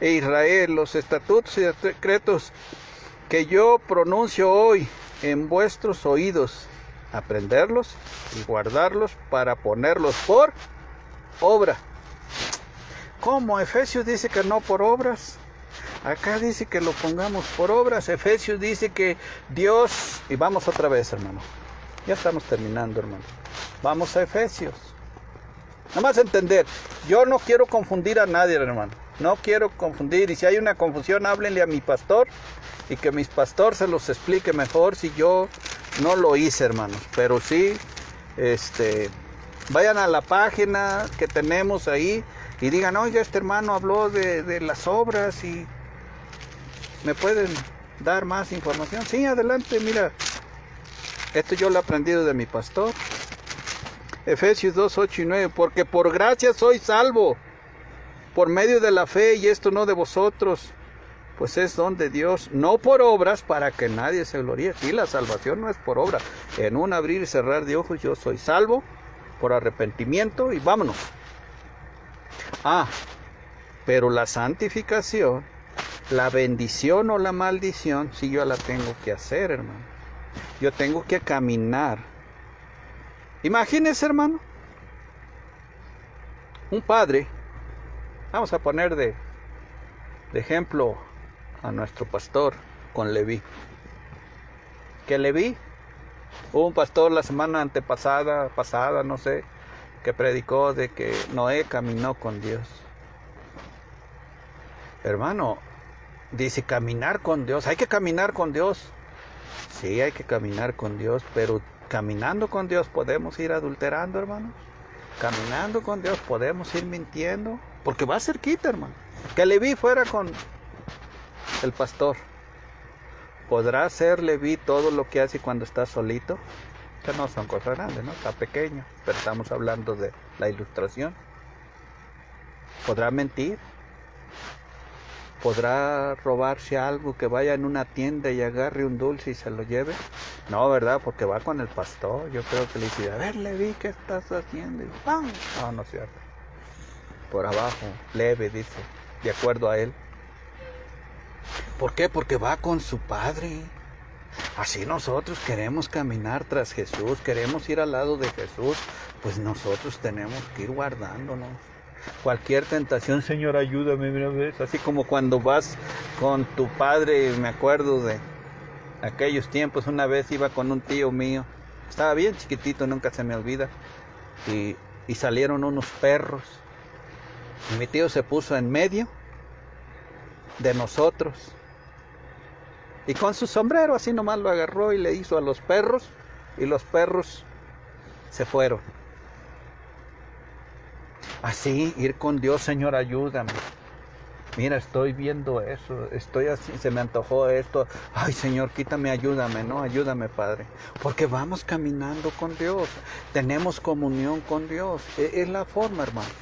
e Israel, los estatutos y decretos que yo pronuncio hoy en vuestros oídos, aprenderlos y guardarlos para ponerlos por obra. ¿Cómo? Efesios dice que no por obras. Acá dice que lo pongamos por obras. Efesios dice que Dios... Y vamos otra vez, hermano. Ya estamos terminando, hermano. Vamos a Efesios. Nada más entender. Yo no quiero confundir a nadie, hermano. No quiero confundir. Y si hay una confusión, háblenle a mi pastor. Y que mi pastor se los explique mejor si yo no lo hice, hermanos. Pero sí, este... Vayan a la página que tenemos ahí y digan, oiga, este hermano habló de, de las obras y ¿Me pueden dar más información? Sí, adelante, mira. Esto yo lo he aprendido de mi pastor. Efesios 2, 8 y 9. Porque por gracia soy salvo, por medio de la fe, y esto no de vosotros, pues es don de Dios, no por obras para que nadie se gloríe. Y la salvación no es por obra. En un abrir y cerrar de ojos yo soy salvo por arrepentimiento y vámonos. Ah, pero la santificación la bendición o la maldición, si yo la tengo que hacer, hermano. Yo tengo que caminar. Imagínese, hermano, un padre, vamos a poner de, de ejemplo a nuestro pastor con Leví. Que Leví, un pastor la semana antepasada, pasada, no sé, que predicó de que Noé caminó con Dios. Hermano, Dice caminar con Dios. Hay que caminar con Dios. Sí, hay que caminar con Dios, pero caminando con Dios podemos ir adulterando, hermanos. Caminando con Dios podemos ir mintiendo, porque va a ser quita, hermano. Que Leví fuera con el pastor. ¿Podrá hacer Leví todo lo que hace cuando está solito? No son cosas grandes, ¿no? Está pequeño, pero estamos hablando de la ilustración. ¿Podrá mentir? ¿Podrá robarse algo que vaya en una tienda y agarre un dulce y se lo lleve? No, ¿verdad? Porque va con el pastor. Yo creo que le dice, a ver, vi ¿qué estás haciendo? Y ¡pam! No, no es cierto. Por abajo, leve, dice, de acuerdo a él. ¿Por qué? Porque va con su padre. Así nosotros queremos caminar tras Jesús, queremos ir al lado de Jesús, pues nosotros tenemos que ir guardándonos cualquier tentación, Señor, ayúdame, mira, ¿ves? Así como cuando vas con tu padre, me acuerdo de aquellos tiempos, una vez iba con un tío mío, estaba bien chiquitito, nunca se me olvida, y, y salieron unos perros, y mi tío se puso en medio de nosotros, y con su sombrero así nomás lo agarró y le hizo a los perros, y los perros se fueron. Así, ir con Dios, Señor, ayúdame. Mira, estoy viendo eso, estoy así, se me antojó esto. Ay, Señor, quítame, ayúdame, ¿no? Ayúdame, Padre. Porque vamos caminando con Dios, tenemos comunión con Dios. E, es la forma, hermanos.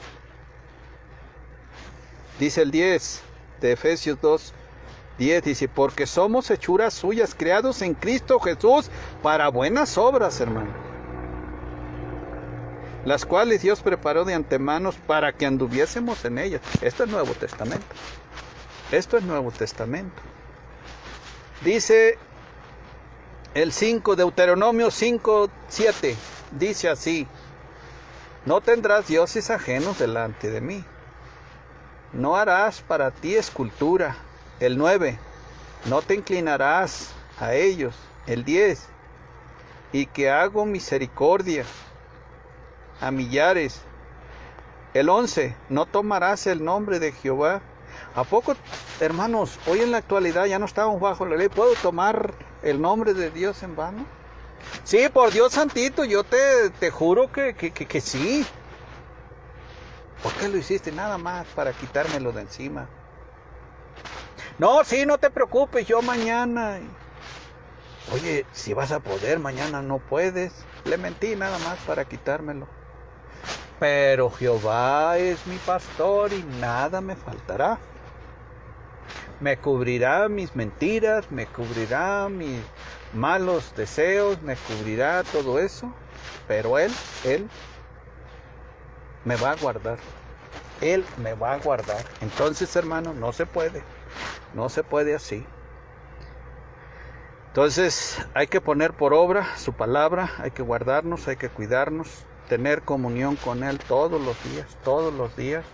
Dice el 10 de Efesios 2, 10, dice, porque somos hechuras suyas, creados en Cristo Jesús para buenas obras, hermano las cuales Dios preparó de antemano para que anduviésemos en ellas. Esto es Nuevo Testamento. Esto es Nuevo Testamento. Dice el 5, Deuteronomio 5, 7, dice así, no tendrás dioses ajenos delante de mí, no harás para ti escultura. El 9, no te inclinarás a ellos. El 10, y que hago misericordia a millares. El 11, no tomarás el nombre de Jehová. ¿A poco, hermanos, hoy en la actualidad ya no estamos bajo la ley? ¿Puedo tomar el nombre de Dios en vano? Sí, por Dios santito, yo te, te juro que, que, que, que sí. ¿Por qué lo hiciste? Nada más para quitármelo de encima. No, sí, no te preocupes, yo mañana. Oye, si vas a poder, mañana no puedes. Le mentí nada más para quitármelo. Pero Jehová es mi pastor y nada me faltará. Me cubrirá mis mentiras, me cubrirá mis malos deseos, me cubrirá todo eso. Pero Él, Él me va a guardar. Él me va a guardar. Entonces, hermano, no se puede. No se puede así. Entonces hay que poner por obra su palabra, hay que guardarnos, hay que cuidarnos, tener comunión con Él todos los días, todos los días,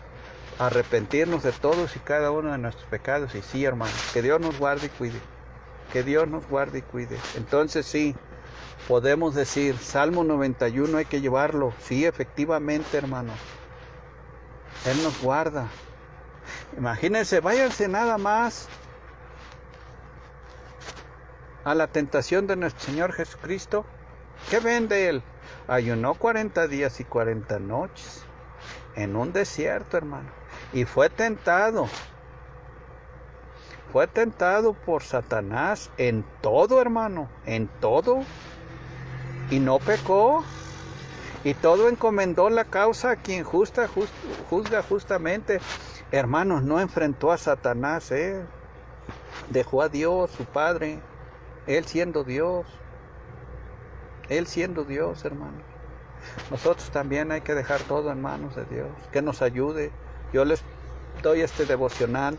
arrepentirnos de todos y cada uno de nuestros pecados. Y sí, hermano, que Dios nos guarde y cuide, que Dios nos guarde y cuide. Entonces sí, podemos decir, Salmo 91 hay que llevarlo, sí, efectivamente, hermano. Él nos guarda. Imagínense, váyanse nada más a la tentación de nuestro Señor Jesucristo. ¿Qué ven de Él? Ayunó 40 días y 40 noches en un desierto, hermano. Y fue tentado. Fue tentado por Satanás en todo, hermano. En todo. Y no pecó. Y todo encomendó la causa a quien justa, juzga justamente. Hermanos, no enfrentó a Satanás, ¿eh? Dejó a Dios, su Padre. Él siendo Dios. Él siendo Dios, hermanos. Nosotros también hay que dejar todo en manos de Dios. Que nos ayude. Yo les doy este devocional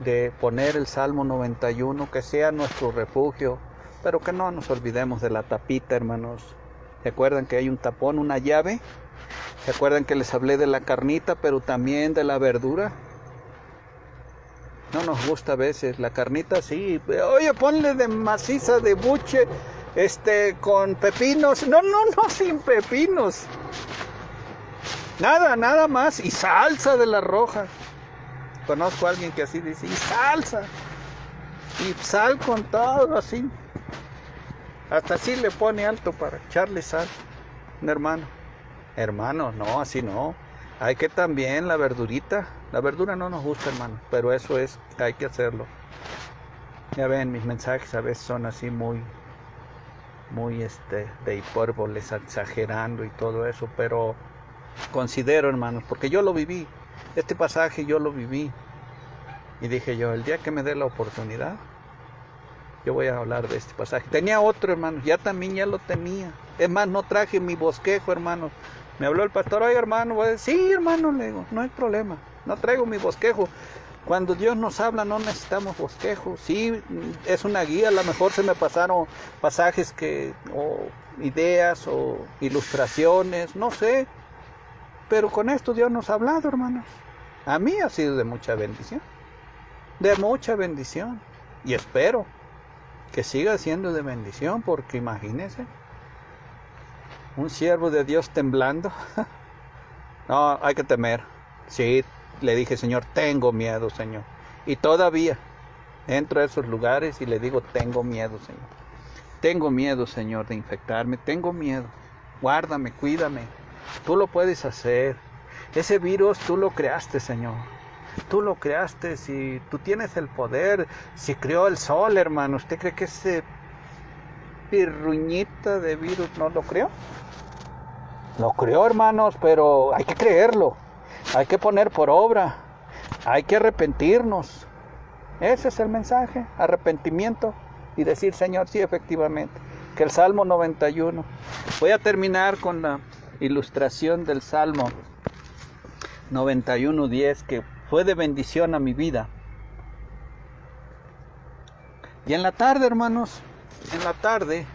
de poner el Salmo 91, que sea nuestro refugio, pero que no nos olvidemos de la tapita, hermanos. ¿Se acuerdan que hay un tapón, una llave? ¿Se acuerdan que les hablé de la carnita, pero también de la verdura? No nos gusta a veces la carnita, sí. Oye, ponle de maciza de buche, este, con pepinos. No, no, no, sin pepinos. Nada, nada más. Y salsa de la roja. Conozco a alguien que así dice, y salsa. Y sal con todo así. Hasta así le pone alto para echarle sal. Un hermano. Hermano, no, así no. Hay que también la verdurita. La verdura no nos gusta, hermano, pero eso es, hay que hacerlo. Ya ven, mis mensajes a veces son así muy, muy este, de hipérboles, exagerando y todo eso, pero considero, hermanos, porque yo lo viví. Este pasaje yo lo viví. Y dije yo, el día que me dé la oportunidad, yo voy a hablar de este pasaje. Tenía otro, hermano, ya también ya lo tenía. Es más, no traje mi bosquejo, hermanos. Me habló el pastor, oye hermano, voy a decir, sí hermano, le digo, no hay problema, no traigo mi bosquejo. Cuando Dios nos habla no necesitamos bosquejo, sí es una guía, a lo mejor se me pasaron pasajes que, o ideas o ilustraciones, no sé, pero con esto Dios nos ha hablado hermanos. A mí ha sido de mucha bendición, de mucha bendición y espero que siga siendo de bendición porque imagínense un siervo de Dios temblando. no, hay que temer. Sí, le dije, Señor, tengo miedo, Señor. Y todavía entro a esos lugares y le digo, tengo miedo, Señor. Tengo miedo, Señor, de infectarme. Tengo miedo. Guárdame, cuídame. Tú lo puedes hacer. Ese virus tú lo creaste, Señor. Tú lo creaste. Si tú tienes el poder, si creó el sol, hermano, ¿usted cree que ese pirruñita de virus no lo creó? Lo creo, hermanos, pero hay que creerlo. Hay que poner por obra. Hay que arrepentirnos. Ese es el mensaje, arrepentimiento y decir, Señor, sí, efectivamente, que el Salmo 91. Voy a terminar con la ilustración del Salmo 91.10, que fue de bendición a mi vida. Y en la tarde, hermanos, en la tarde,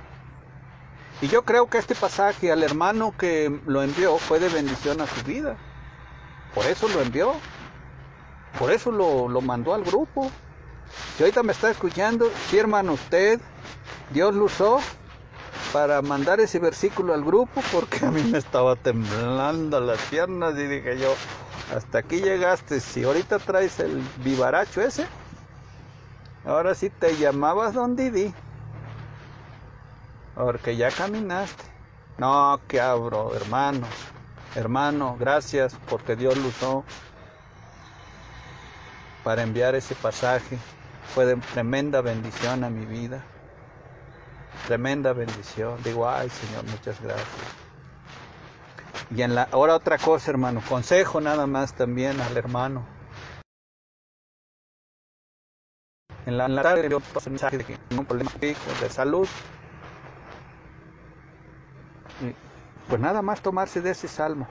y yo creo que este pasaje al hermano que lo envió fue de bendición a su vida. Por eso lo envió. Por eso lo, lo mandó al grupo. Y ahorita me está escuchando, sí hermano, usted, Dios lo usó para mandar ese versículo al grupo porque a mí me estaba temblando las piernas y dije yo, hasta aquí llegaste, si ahorita traes el vivaracho ese, ahora sí te llamabas Don Didi. Porque ya caminaste. No, que abro, hermano, hermano, gracias porque Dios lo usó para enviar ese pasaje. Fue de tremenda bendición a mi vida. Tremenda bendición. Digo, ay Señor, muchas gracias. Y en la, ahora otra cosa, hermano, consejo nada más también al hermano. En la, tarde yo pasé un mensaje de que tengo un problema de salud. Pues nada más tomarse de ese salmo.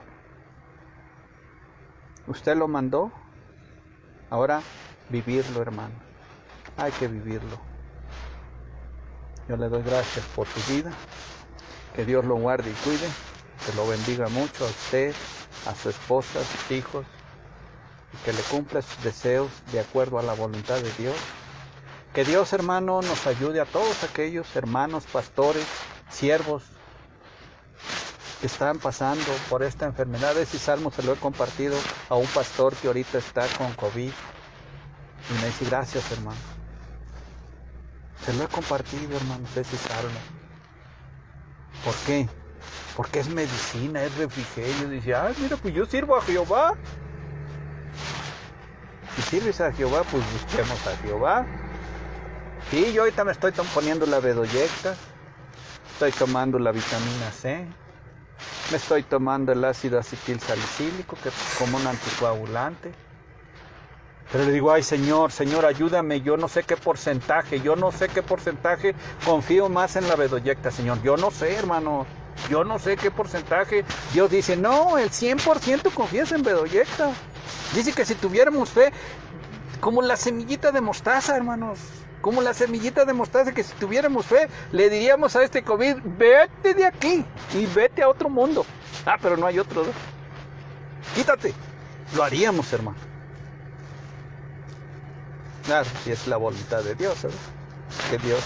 Usted lo mandó, ahora vivirlo, hermano. Hay que vivirlo. Yo le doy gracias por tu vida. Que Dios lo guarde y cuide. Que lo bendiga mucho a usted, a su esposa, a sus hijos. Y que le cumpla sus deseos de acuerdo a la voluntad de Dios. Que Dios, hermano, nos ayude a todos aquellos hermanos, pastores, siervos están pasando por esta enfermedad. Ese salmo se lo he compartido a un pastor que ahorita está con COVID. Y me dice, gracias, hermano. Se lo he compartido, hermanos, ese salmo. ¿Por qué? Porque es medicina, es refrigerio. Dice, ah, mira, pues yo sirvo a Jehová. Si sirves a Jehová, pues busquemos a Jehová. Sí, yo ahorita me estoy poniendo la bedoyecta. Estoy tomando la vitamina C. Me estoy tomando el ácido acetil salicílico, que es como un anticoagulante. Pero le digo, ay Señor, Señor, ayúdame, yo no sé qué porcentaje, yo no sé qué porcentaje, confío más en la bedoyecta, Señor. Yo no sé, hermano, yo no sé qué porcentaje. Dios dice, no, el 100% confías en bedoyecta. Dice que si tuviéramos fe, como la semillita de mostaza, hermanos, como la semillita de mostaza, que si tuviéramos fe, le diríamos a este COVID, vete de aquí y vete a otro mundo. Ah, pero no hay otro. ¿no? Quítate. Lo haríamos, hermano. Claro, si es la voluntad de Dios, ¿verdad? Que Dios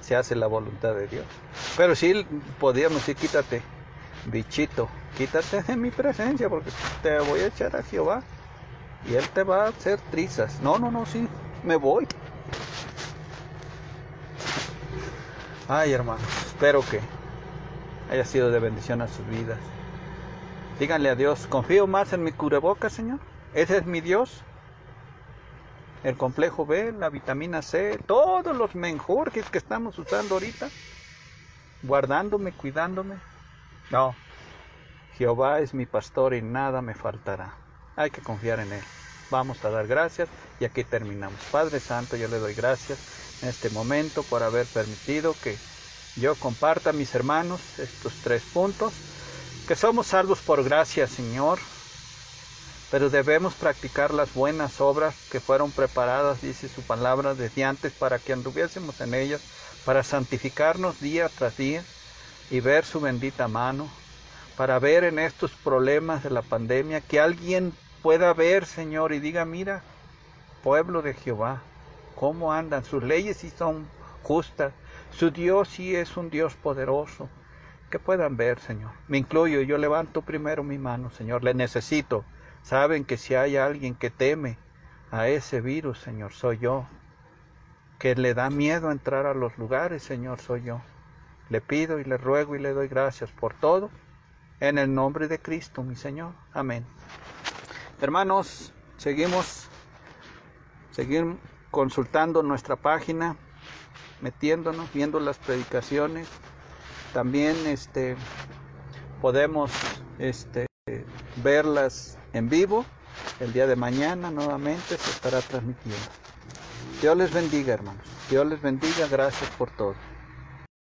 se hace la voluntad de Dios. Pero sí podríamos decir, quítate, bichito, quítate de mi presencia porque te voy a echar a Jehová y Él te va a hacer trizas. No, no, no, sí, me voy. Ay, hermanos, espero que haya sido de bendición a sus vidas. Díganle a Dios, confío más en mi cubreboca, Señor. Ese es mi Dios el complejo B, la vitamina C, todos los menjurjes que estamos usando ahorita, guardándome, cuidándome. No, Jehová es mi pastor y nada me faltará. Hay que confiar en Él. Vamos a dar gracias y aquí terminamos. Padre Santo, yo le doy gracias en este momento por haber permitido que yo comparta a mis hermanos estos tres puntos, que somos salvos por gracia, Señor, pero debemos practicar las buenas obras que fueron preparadas, dice su palabra, desde antes para que anduviésemos en ellas, para santificarnos día tras día y ver su bendita mano, para ver en estos problemas de la pandemia que alguien pueda ver, Señor, y diga, mira, pueblo de Jehová, cómo andan, sus leyes sí son justas, su Dios sí es un Dios poderoso, que puedan ver, Señor. Me incluyo, yo levanto primero mi mano, Señor, le necesito. Saben que si hay alguien que teme a ese virus, Señor, soy yo. Que le da miedo entrar a los lugares, Señor, soy yo. Le pido y le ruego y le doy gracias por todo. En el nombre de Cristo, mi Señor. Amén. Hermanos, seguimos, seguir consultando nuestra página, metiéndonos, viendo las predicaciones. También este, podemos este, verlas en vivo. El día de mañana nuevamente se estará transmitiendo. Dios les bendiga, hermanos. Dios les bendiga. Gracias por todo.